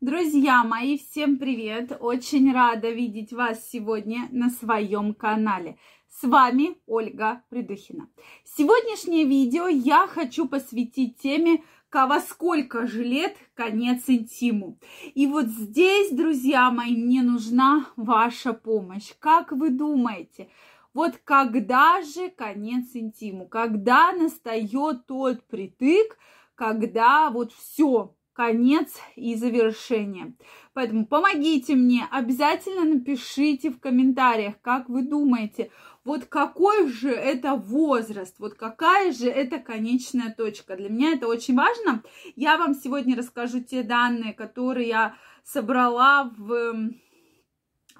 Друзья мои, всем привет! Очень рада видеть вас сегодня на своем канале. С вами Ольга Придухина. Сегодняшнее видео я хочу посвятить теме во сколько же лет конец интиму. И вот здесь, друзья мои, мне нужна ваша помощь. Как вы думаете, вот когда же конец интиму? Когда настает тот притык, когда вот все, конец и завершение. Поэтому помогите мне, обязательно напишите в комментариях, как вы думаете, вот какой же это возраст, вот какая же это конечная точка. Для меня это очень важно. Я вам сегодня расскажу те данные, которые я собрала в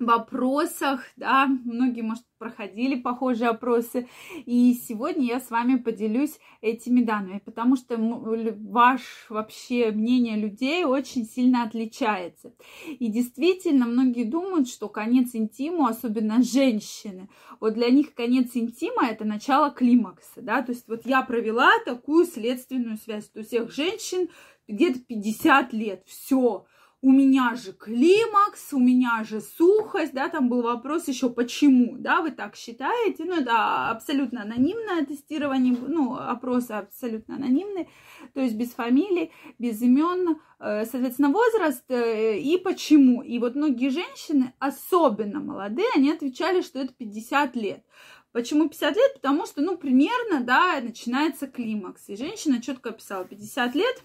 вопросах, да, многие, может, проходили похожие опросы, и сегодня я с вами поделюсь этими данными, потому что ваш вообще мнение людей очень сильно отличается. И действительно, многие думают, что конец интиму, особенно женщины, вот для них конец интима это начало климакса, да, то есть вот я провела такую следственную связь, у всех женщин где-то 50 лет, все, у меня же климакс, у меня же сухость, да, там был вопрос еще почему, да, вы так считаете, ну, это абсолютно анонимное тестирование, ну, опросы абсолютно анонимные, то есть без фамилий, без имен, э, соответственно, возраст э, и почему. И вот многие женщины, особенно молодые, они отвечали, что это 50 лет. Почему 50 лет? Потому что, ну, примерно, да, начинается климакс. И женщина четко описала 50 лет,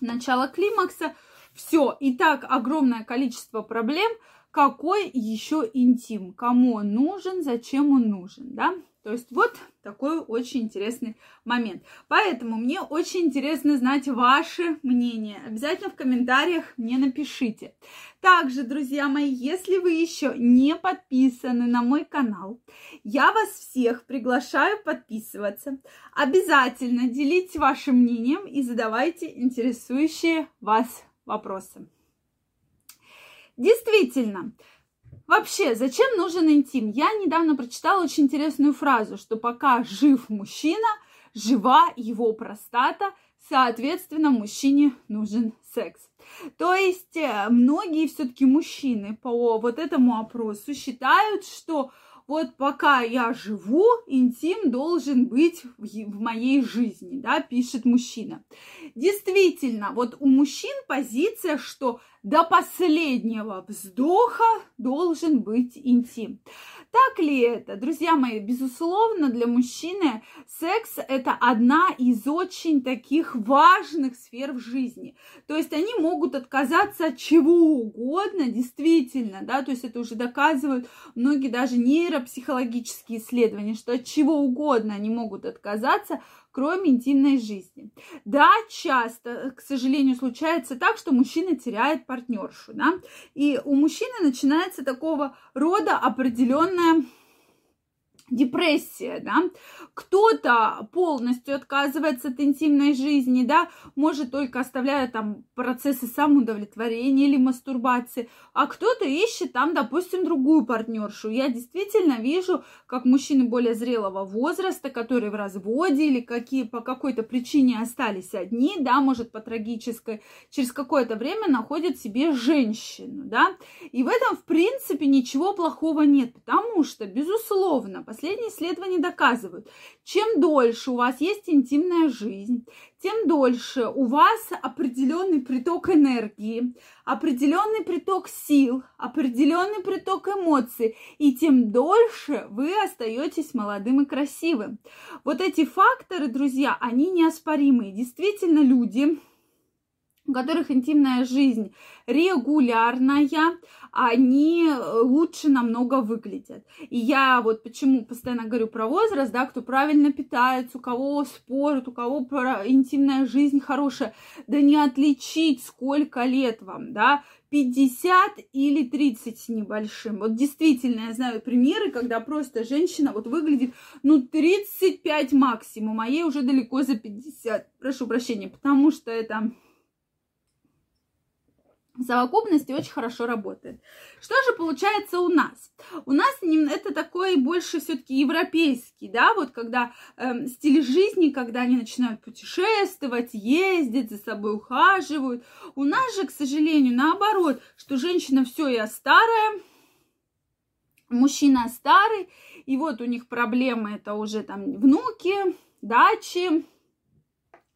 начало климакса – все, и так огромное количество проблем, какой еще интим, кому он нужен, зачем он нужен, да? То есть вот такой очень интересный момент. Поэтому мне очень интересно знать ваше мнение. Обязательно в комментариях мне напишите. Также, друзья мои, если вы еще не подписаны на мой канал, я вас всех приглашаю подписываться. Обязательно делитесь вашим мнением и задавайте интересующие вас вопросы. Действительно, вообще, зачем нужен интим? Я недавно прочитала очень интересную фразу, что пока жив мужчина, жива его простата, соответственно, мужчине нужен секс. То есть э, многие все-таки мужчины по вот этому опросу считают, что вот пока я живу, интим должен быть в моей жизни, да, пишет мужчина. Действительно, вот у мужчин позиция, что до последнего вздоха должен быть интим. Так ли это? Друзья мои, безусловно, для мужчины секс – это одна из очень таких важных сфер в жизни. То есть они могут отказаться от чего угодно, действительно, да, то есть это уже доказывают многие даже нейропсихологические исследования, что от чего угодно они могут отказаться, кроме интимной жизни. Да, часто, к сожалению, случается так, что мужчина теряет партнершу, да, и у мужчины начинается такого рода определенная депрессия, да, кто-то полностью отказывается от интимной жизни, да, может только оставляя там процессы самоудовлетворения или мастурбации, а кто-то ищет там, допустим, другую партнершу. Я действительно вижу, как мужчины более зрелого возраста, которые в разводе или какие по какой-то причине остались одни, да, может по трагической, через какое-то время находят себе женщину, да, и в этом, в принципе, ничего плохого нет, потому что, безусловно, Последние исследования доказывают, чем дольше у вас есть интимная жизнь, тем дольше у вас определенный приток энергии, определенный приток сил, определенный приток эмоций, и тем дольше вы остаетесь молодым и красивым. Вот эти факторы, друзья, они неоспоримые. Действительно, люди, у которых интимная жизнь регулярная, они э, лучше намного выглядят. И я вот почему постоянно говорю про возраст, да, кто правильно питается, у кого спорт, у кого интимная жизнь хорошая, да не отличить, сколько лет вам, да, 50 или 30 с небольшим. Вот действительно, я знаю примеры, когда просто женщина вот выглядит, ну, 35 максимум, а ей уже далеко за 50. Прошу прощения, потому что это в совокупности очень хорошо работает. Что же получается у нас? У нас это такой больше все-таки европейский, да, вот когда э, стиль жизни, когда они начинают путешествовать, ездить, за собой ухаживают. У нас же, к сожалению, наоборот, что женщина все, я старая, мужчина старый, и вот у них проблемы это уже там внуки, дачи,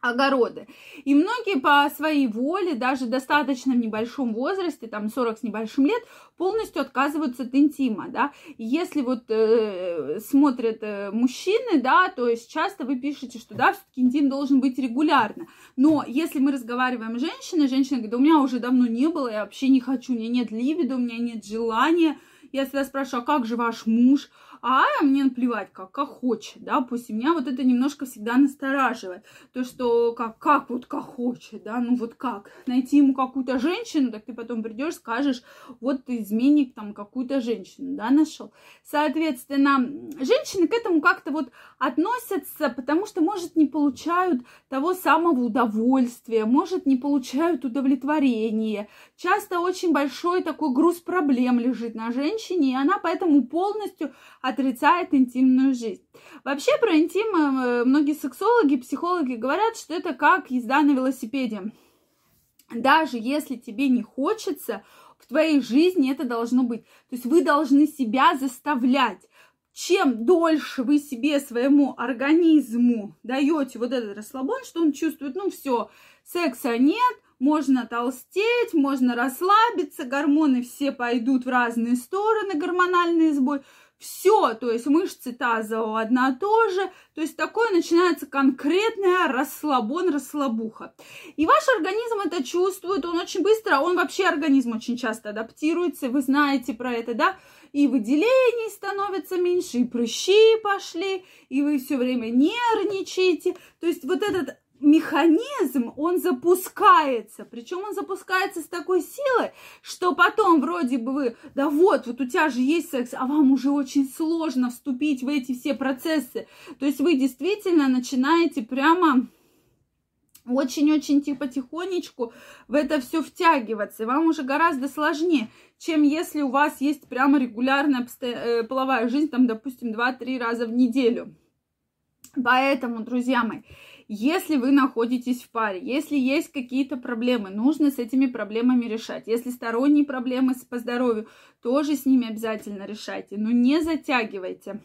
огороды. И многие по своей воле, даже достаточно в небольшом возрасте, там 40 с небольшим лет, полностью отказываются от интима, да. Если вот э, смотрят э, мужчины, да, то есть часто вы пишете, что да, все-таки интим должен быть регулярно. Но если мы разговариваем с женщиной, женщина говорит, да у меня уже давно не было, я вообще не хочу, у меня нет либидо, у меня нет желания. Я всегда спрашиваю, а как же ваш муж? а мне наплевать, как, как хочет, да, пусть меня вот это немножко всегда настораживает, то, что как, как вот как хочет, да, ну вот как, найти ему какую-то женщину, так ты потом придешь, скажешь, вот ты изменник там какую-то женщину, да, нашел. Соответственно, женщины к этому как-то вот относятся, потому что, может, не получают того самого удовольствия, может, не получают удовлетворения. Часто очень большой такой груз проблем лежит на женщине, и она поэтому полностью отрицает интимную жизнь. Вообще про интим э, многие сексологи, психологи говорят, что это как езда на велосипеде. Даже если тебе не хочется, в твоей жизни это должно быть. То есть вы должны себя заставлять. Чем дольше вы себе, своему организму даете вот этот расслабон, что он чувствует, ну все, секса нет, можно толстеть, можно расслабиться, гормоны все пойдут в разные стороны, гормональный сбой – все, то есть мышцы таза одна тоже, то есть такое начинается конкретная расслабон, расслабуха. И ваш организм это чувствует, он очень быстро, он вообще организм очень часто адаптируется, вы знаете про это, да, и выделений становится меньше, и прыщи пошли, и вы все время нервничаете. То есть вот этот механизм, он запускается. Причем он запускается с такой силой, что потом вроде бы вы, да вот, вот у тебя же есть секс, а вам уже очень сложно вступить в эти все процессы. То есть вы действительно начинаете прямо очень-очень типа тихонечку в это все втягиваться. И вам уже гораздо сложнее, чем если у вас есть прямо регулярная э, половая жизнь, там, допустим, 2-3 раза в неделю. Поэтому, друзья мои, если вы находитесь в паре, если есть какие-то проблемы, нужно с этими проблемами решать. Если сторонние проблемы по здоровью, тоже с ними обязательно решайте, но не затягивайте.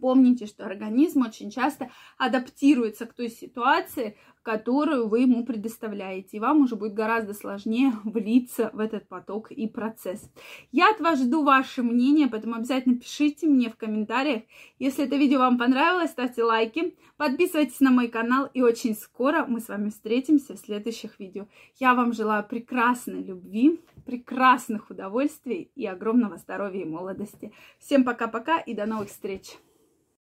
Помните, что организм очень часто адаптируется к той ситуации, которую вы ему предоставляете. И вам уже будет гораздо сложнее влиться в этот поток и процесс. Я от вас жду ваше мнение, поэтому обязательно пишите мне в комментариях. Если это видео вам понравилось, ставьте лайки, подписывайтесь на мой канал. И очень скоро мы с вами встретимся в следующих видео. Я вам желаю прекрасной любви, прекрасных удовольствий и огромного здоровья и молодости. Всем пока-пока и до новых встреч!